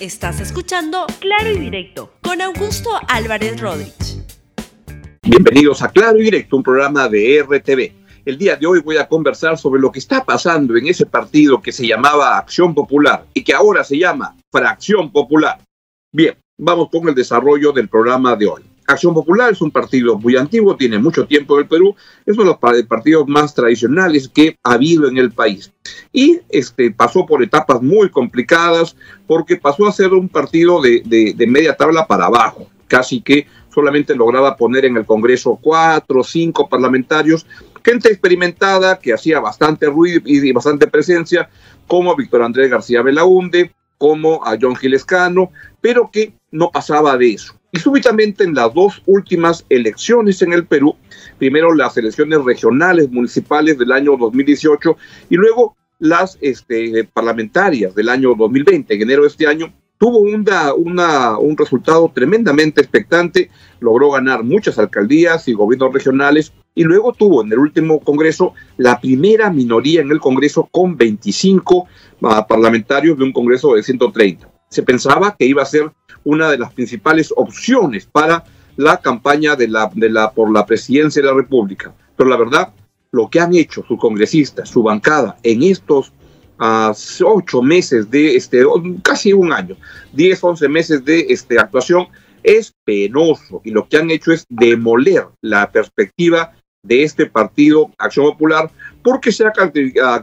Estás escuchando Claro y Directo con Augusto Álvarez Rodríguez. Bienvenidos a Claro y Directo, un programa de RTV. El día de hoy voy a conversar sobre lo que está pasando en ese partido que se llamaba Acción Popular y que ahora se llama Fracción Popular. Bien, vamos con el desarrollo del programa de hoy. Acción Popular es un partido muy antiguo, tiene mucho tiempo en el Perú, es uno de los partidos más tradicionales que ha habido en el país. Y este, pasó por etapas muy complicadas porque pasó a ser un partido de, de, media tabla para abajo, casi que solamente lograba poner en el Congreso cuatro o cinco parlamentarios, gente experimentada que hacía bastante ruido y bastante presencia, como Víctor Andrés García Belaunde, como a John Gilescano, pero que no pasaba de eso. Y súbitamente en las dos últimas elecciones en el Perú, primero las elecciones regionales municipales del año 2018 y luego las este, parlamentarias del año 2020, en enero de este año, tuvo una, un resultado tremendamente expectante, logró ganar muchas alcaldías y gobiernos regionales y luego tuvo en el último Congreso la primera minoría en el Congreso con 25 ah, parlamentarios de un Congreso de 130. Se pensaba que iba a ser una de las principales opciones para la campaña de la, de la, por la presidencia de la República. Pero la verdad, lo que han hecho sus congresistas, su bancada, en estos uh, ocho meses de, este, casi un año, diez, once meses de este, actuación, es penoso. Y lo que han hecho es demoler la perspectiva de este partido Acción Popular porque se ha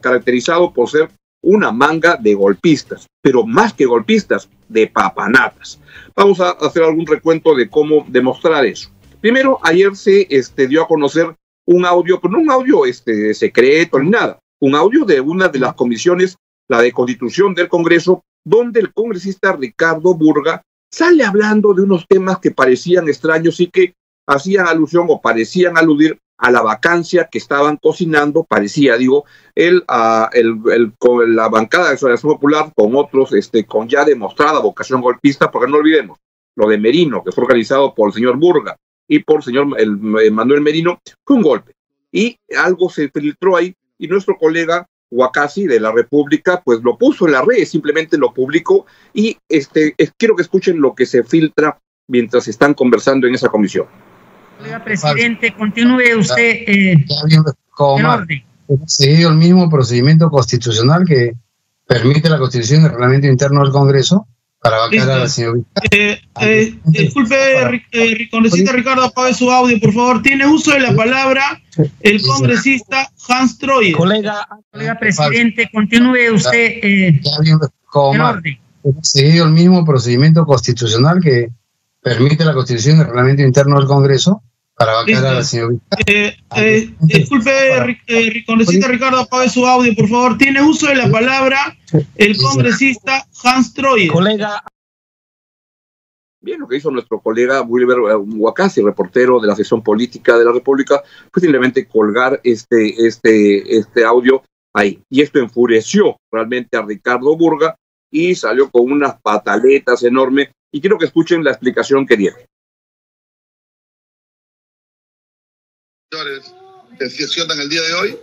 caracterizado por ser una manga de golpistas, pero más que golpistas, de papanatas. Vamos a hacer algún recuento de cómo demostrar eso. Primero, ayer se este, dio a conocer un audio, pero no un audio este, secreto ni nada, un audio de una de las comisiones, la de Constitución del Congreso, donde el congresista Ricardo Burga sale hablando de unos temas que parecían extraños y que hacían alusión o parecían aludir a la vacancia que estaban cocinando, parecía, digo, el, uh, el, el, la bancada de Asociación Popular con otros, este, con ya demostrada vocación golpista, porque no olvidemos, lo de Merino, que fue organizado por el señor Burga y por el señor el, Manuel Merino, fue un golpe. Y algo se filtró ahí, y nuestro colega Huacasi de la República, pues lo puso en la red, simplemente lo publicó, y este, quiero que escuchen lo que se filtra mientras están conversando en esa comisión. Oiga, presidente, continúe usted eh, seguido el mismo procedimiento constitucional que permite la constitución y el reglamento interno del Congreso para vacar a la señorita. Eh, eh, disculpe, eh, congresista Ricardo, apague su audio, por favor. Tiene uso de la palabra el congresista Hans Troyer. Colega, colega presidente, continúe usted. Eh, seguido el mismo procedimiento constitucional que permite la constitución y el reglamento interno del Congreso para vacar a la señorita. Eh, eh, disculpe, eh, congresista Ricardo, apague su audio, por favor. Tiene uso de la palabra el congresista Hans Troyer. Colega. Bien, lo que hizo nuestro colega Wilber Huacasi, reportero de la sección política de la República, fue simplemente colgar este, este, este audio ahí. Y esto enfureció realmente a Ricardo Burga y salió con unas pataletas enormes. Y quiero que escuchen la explicación que dieron. que se sientan el día de hoy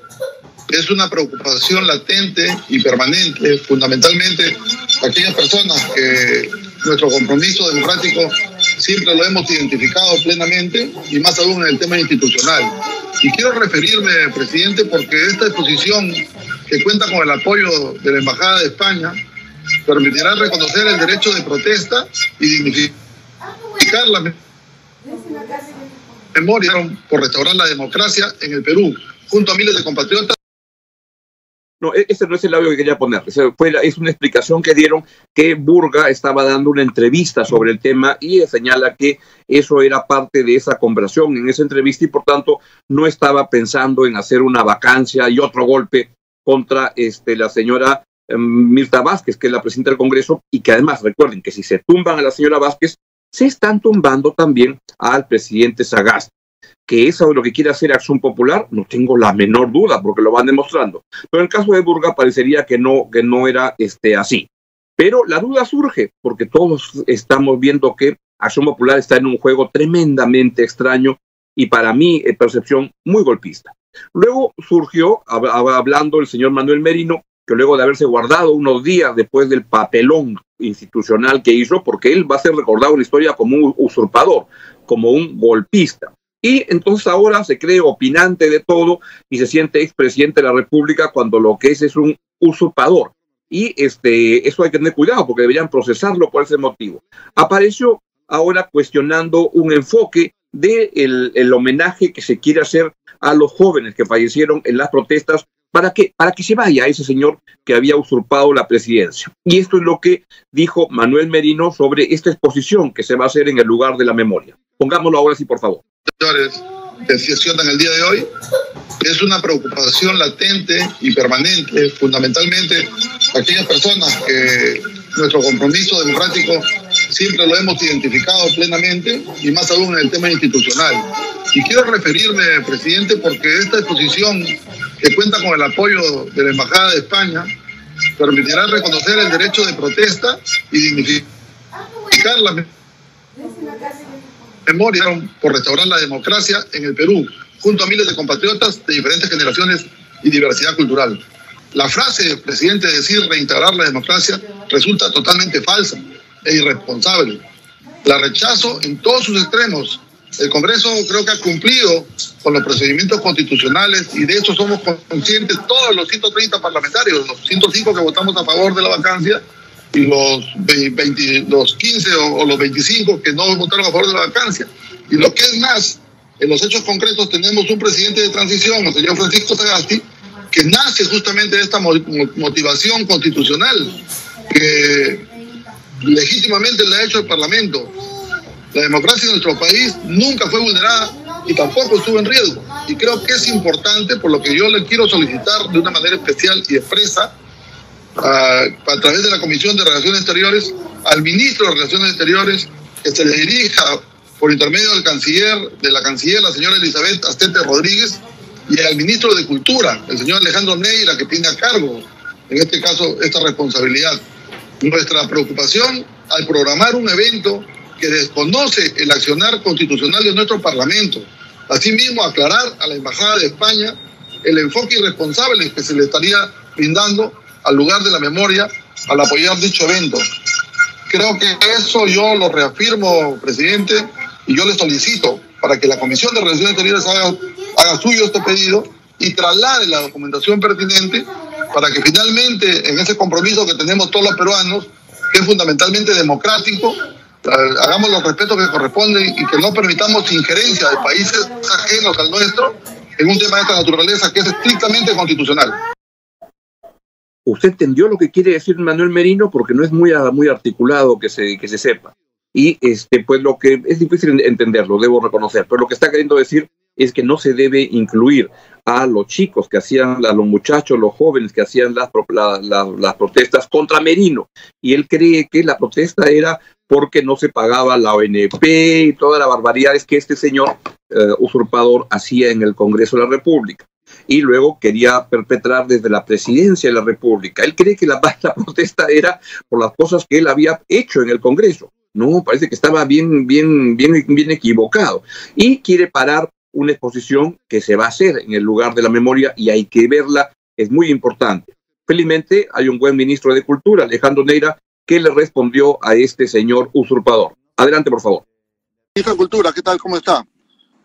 es una preocupación latente y permanente, fundamentalmente aquellas personas que nuestro compromiso democrático siempre lo hemos identificado plenamente y más aún en el tema institucional. Y quiero referirme, presidente, porque esta exposición que cuenta con el apoyo de la Embajada de España permitirá reconocer el derecho de protesta y dignificar la memoria por restaurar la democracia en el Perú, junto a miles de compatriotas. No, e-, ese no es el audio que quería poner. Es una explicación que dieron que Burga estaba dando una entrevista sobre el tema y señala que eso era parte de esa conversación en esa entrevista y por tanto no estaba pensando en hacer una vacancia y otro golpe contra este, la señora Mirta Vázquez, que es la presidenta del Congreso, y que además recuerden que si se tumban a la señora Vázquez, se están tumbando también al presidente Sagasti. Que eso es lo que quiere hacer Acción Popular, no tengo la menor duda, porque lo van demostrando. Pero en el caso de Burga parecería que no, que no era este, así. Pero la duda surge, porque todos estamos viendo que Acción Popular está en un juego tremendamente extraño y para mí, percepción, muy golpista. Luego surgió, hablando el señor Manuel Merino, luego de haberse guardado unos días después del papelón institucional que hizo, porque él va a ser recordado en la historia como un usurpador, como un golpista. Y entonces ahora se cree opinante de todo y se siente expresidente de la República cuando lo que es es un usurpador. Y este, eso hay que tener cuidado porque deberían procesarlo por ese motivo. Apareció ahora cuestionando un enfoque del de el homenaje que se quiere hacer a los jóvenes que fallecieron en las protestas para que, para que se vaya ese señor que había usurpado la presidencia. Y esto es lo que dijo Manuel Merino sobre esta exposición que se va a hacer en el lugar de la memoria. Pongámoslo ahora sí, por favor. Señores, que el día de hoy, es una preocupación latente y permanente, fundamentalmente aquellas personas que nuestro compromiso democrático siempre lo hemos identificado plenamente y más aún en el tema institucional. Y quiero referirme, presidente, porque esta exposición que cuenta con el apoyo de la Embajada de España permitirá reconocer el derecho de protesta y dignificar la memoria por restaurar la democracia en el Perú, junto a miles de compatriotas de diferentes generaciones y diversidad cultural. La frase, presidente, de decir reintegrar la democracia resulta totalmente falsa e irresponsable. La rechazo en todos sus extremos. El Congreso creo que ha cumplido con los procedimientos constitucionales y de eso somos conscientes todos los 130 parlamentarios, los 105 que votamos a favor de la vacancia y los, 20, los 15 o, los 25 que no votaron a favor de la vacancia. Y lo que es más, en los hechos concretos tenemos un presidente de transición, el señor Francisco Sagasti, que nace justamente de esta motivación constitucional que legítimamente le ha hecho el Parlamento. La democracia en nuestro país nunca fue vulnerada y tampoco estuvo en riesgo. Y creo que es importante, por lo que yo le quiero solicitar de una manera especial y expresa, a, a través de la Comisión de Relaciones Exteriores, al ministro de Relaciones Exteriores, que se le dirija por intermedio del canciller, de la canciller, la señora Elizabeth Astete Rodríguez, y al ministro de Cultura, el señor Alejandro Neira, que tiene a cargo, en este caso, esta responsabilidad. Nuestra preocupación al programar un evento que desconoce el accionar constitucional de nuestro Parlamento. Asimismo, aclarar a la Embajada de España el enfoque irresponsable que se le estaría brindando al lugar de la memoria al apoyar dicho evento. Creo que eso yo lo reafirmo, presidente, y yo le solicito para que la Comisión de Relaciones Exteriores haga, haga suyo este pedido y traslade la documentación pertinente para que finalmente en ese compromiso que tenemos todos los peruanos, que es fundamentalmente democrático, hagamos los respetos que corresponden y que no permitamos injerencia de países ajenos al nuestro en un tema de esta naturaleza que es estrictamente constitucional. Usted entendió lo que quiere decir Manuel Merino porque no es muy, muy articulado que se, que se sepa. Y este, pues lo que es difícil entenderlo, debo reconocer, pero lo que está queriendo decir es que no se debe incluir a los chicos que hacían, a los muchachos, los jóvenes que hacían las, las protestas contra Merino. Y él cree que la protesta era porque no se pagaba la ONP y todas las barbaridades que este señor eh, usurpador hacía en el Congreso de la República. Y luego quería perpetrar desde la presidencia de la República. Él cree que la, la protesta era por las cosas que él había hecho en el Congreso. No, parece que estaba bien, bien, bien, bien equivocado. Y quiere parar una exposición que se va a hacer en el lugar de la memoria y hay que verla, es muy importante. Felizmente hay un buen ministro de Cultura, Alejandro Neira, que le respondió a este señor usurpador. Adelante, por favor. Ministro de Cultura, ¿qué tal? ¿Cómo está?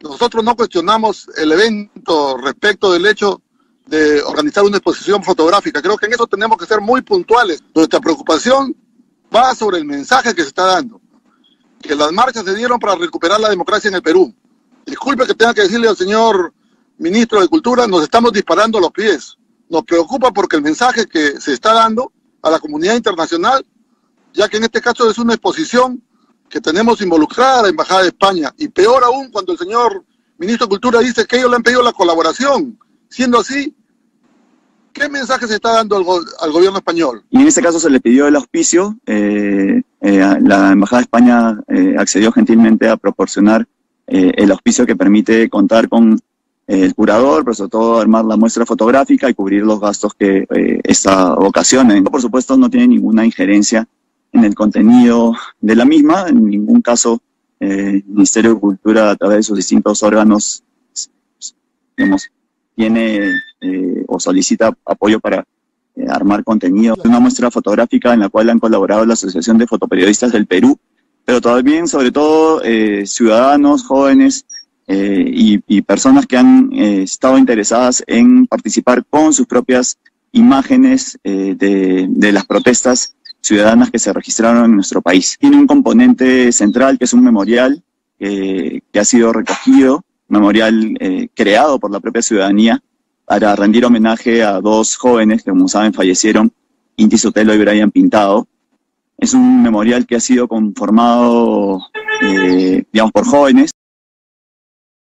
Nosotros no cuestionamos el evento respecto del hecho de organizar una exposición fotográfica. Creo que en eso tenemos que ser muy puntuales. Nuestra preocupación va sobre el mensaje que se está dando. Que las marchas se dieron para recuperar la democracia en el Perú. Disculpe que tenga que decirle al señor ministro de Cultura, nos estamos disparando los pies. Nos preocupa porque el mensaje que se está dando a la comunidad internacional, ya que en este caso es una exposición que tenemos involucrada a la Embajada de España. Y peor aún cuando el señor ministro de Cultura dice que ellos le han pedido la colaboración. Siendo así, ¿qué mensaje se está dando al, gobierno español? Y en este caso se le pidió el auspicio. Eh, eh, la Embajada de España eh, accedió gentilmente a proporcionar eh, el auspicio que permite contar con eh, el curador, pero sobre todo armar la muestra fotográfica y cubrir los gastos que eh, esta ocasiona. Por supuesto, no tiene ninguna injerencia en el contenido de la misma, en ningún caso el Ministerio de Cultura a través de sus distintos órganos digamos, tiene o solicita apoyo para armar contenido. Una muestra fotográfica en la cual han colaborado la Asociación de Fotoperiodistas del Perú, pero también, sobre todo, ciudadanos, jóvenes y, personas que han estado interesadas en participar con sus propias imágenes de, las protestas ciudadanas que se registraron en nuestro país. Tiene un componente central que es un memorial que ha sido recogido, memorial eh, creado por la propia ciudadanía para rendir homenaje a dos jóvenes que, como saben, fallecieron, Inti Sotelo y Brian Pintado. Es un memorial que ha sido conformado, eh, digamos, por jóvenes.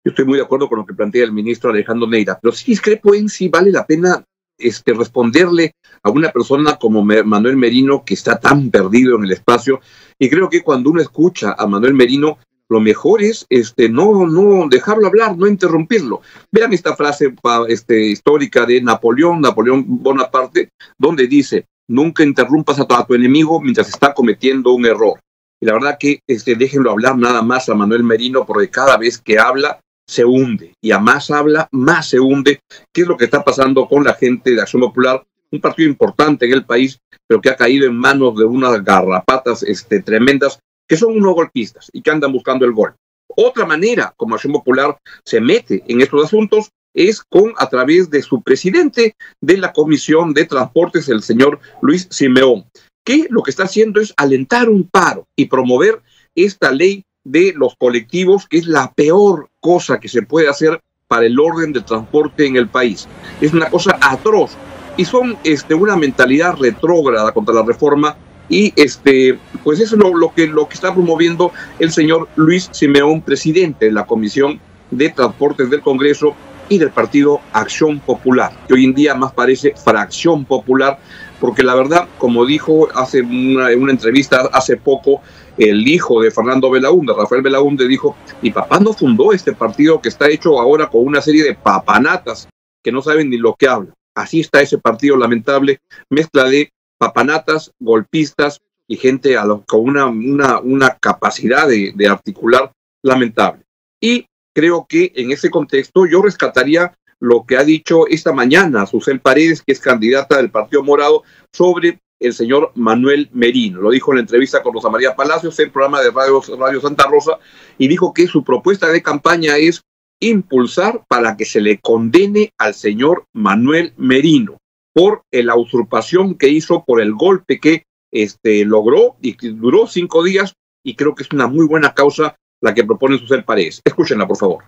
Yo estoy muy de acuerdo con lo que plantea el ministro Alejandro Neira, pero sí discrepo en si vale la pena este, responderle a una persona como Manuel Merino que está tan perdido en el espacio. Y creo que cuando uno escucha a Manuel Merino, lo mejor es este, no, no dejarlo hablar, no interrumpirlo. Vean esta frase este, histórica de Napoleón, Napoleón Bonaparte, donde dice, nunca interrumpas a tu, enemigo mientras está cometiendo un error. Y la verdad que este, déjenlo hablar nada más a Manuel Merino, porque cada vez que habla se hunde y a más habla, más se hunde. ¿Qué es lo que está pasando con la gente de Acción Popular? Un partido importante en el país, pero que ha caído en manos de unas garrapatas este, tremendas, que son unos golpistas y que andan buscando el gol. Otra manera como Acción Popular se mete en estos asuntos es con a través de su presidente de la Comisión de Transportes, el señor Luis Simeón, que lo que está haciendo es alentar un paro y promover esta ley de los colectivos, que es la peor cosa que se puede hacer para el orden del transporte en el país. Es una cosa atroz y son este, una mentalidad retrógrada contra la reforma y este, pues eso es lo, que, lo que está promoviendo el señor Luis Simeón, presidente de la Comisión de Transportes del Congreso y del partido Acción Popular, que hoy en día más parece Fracción Popular, porque la verdad, como dijo hace una, en una entrevista hace poco el hijo de Fernando Belaúnde, Rafael Belaúnde, dijo, mi papá no fundó este partido que está hecho ahora con una serie de papanatas que no saben ni lo que hablan. Así está ese partido lamentable, mezcla de papanatas, golpistas y gente con una, una, una capacidad de, de articular lamentable. Y creo que en ese contexto yo rescataría lo que ha dicho esta mañana Susel Paredes, que es candidata del Partido Morado, sobre el señor Manuel Merino. Lo dijo en la entrevista con Rosa María Palacios en el programa de Radio, Radio Santa Rosa y dijo que su propuesta de campaña es impulsar para que se le condene al señor Manuel Merino por la usurpación que hizo, por el golpe que este, logró y que duró cinco días y creo que es una muy buena causa la que propone Susel Paredes. Escúchenla, por favor.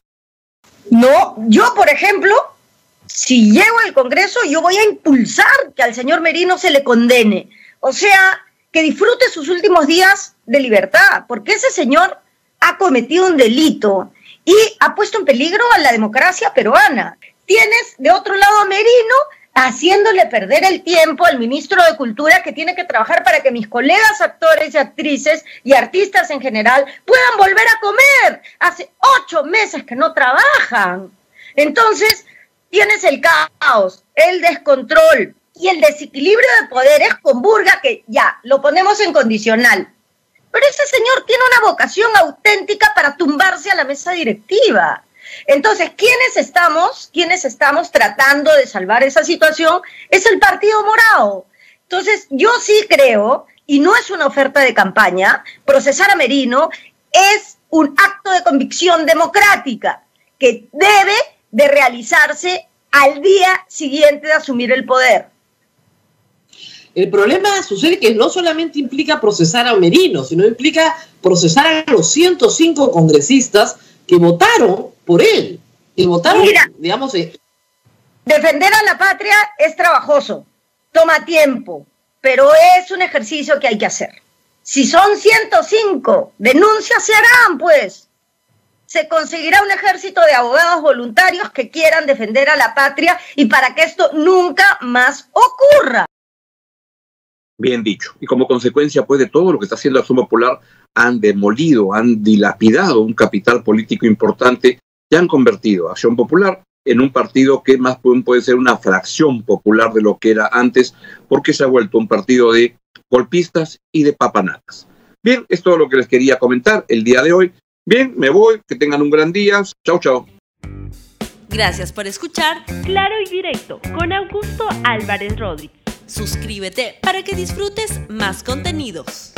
No, yo, por ejemplo, si llego al Congreso, yo voy a impulsar que al señor Merino se le condene. O sea, que disfrute sus últimos días de libertad, porque ese señor ha cometido un delito y ha puesto en peligro a la democracia peruana. Tienes de otro lado a Merino haciéndole perder el tiempo al ministro de Cultura que tiene que trabajar para que mis colegas actores y actrices y artistas en general puedan volver a comer. Hace ocho meses que no trabajan. Entonces, tienes el caos, el descontrol y el desequilibrio de poderes con Burga, que ya lo ponemos en condicional. Pero ese señor tiene una vocación auténtica para tumbarse a la mesa directiva. Entonces, ¿quiénes estamos? ¿Quiénes estamos tratando de salvar esa situación? Es el Partido Morado. Entonces, yo sí creo, y no es una oferta de campaña, procesar a Merino es un acto de convicción democrática que debe de realizarse al día siguiente de asumir el poder. El problema sucede que no solamente implica procesar a Merino, sino implica procesar a los 105 congresistas que votaron por él, que votaron, digamos... Eh, defender a la patria es trabajoso, toma tiempo, pero es un ejercicio que hay que hacer. Si son 105, denuncias se harán, pues se conseguirá un ejército de abogados voluntarios que quieran defender a la patria y para que esto nunca más ocurra. Bien dicho. Y como consecuencia, pues, de todo lo que está haciendo Acción Popular, han demolido, han dilapidado un capital político importante y han convertido a Acción Popular en un partido que más puede ser una fracción popular de lo que era antes, porque se ha vuelto un partido de golpistas y de papanatas. Bien, es todo lo que les quería comentar el día de hoy. Bien, me voy, que tengan un gran día. Chao, chao. Gracias por escuchar Claro y Directo con Augusto Álvarez Rodríguez. Suscríbete para que disfrutes más contenidos.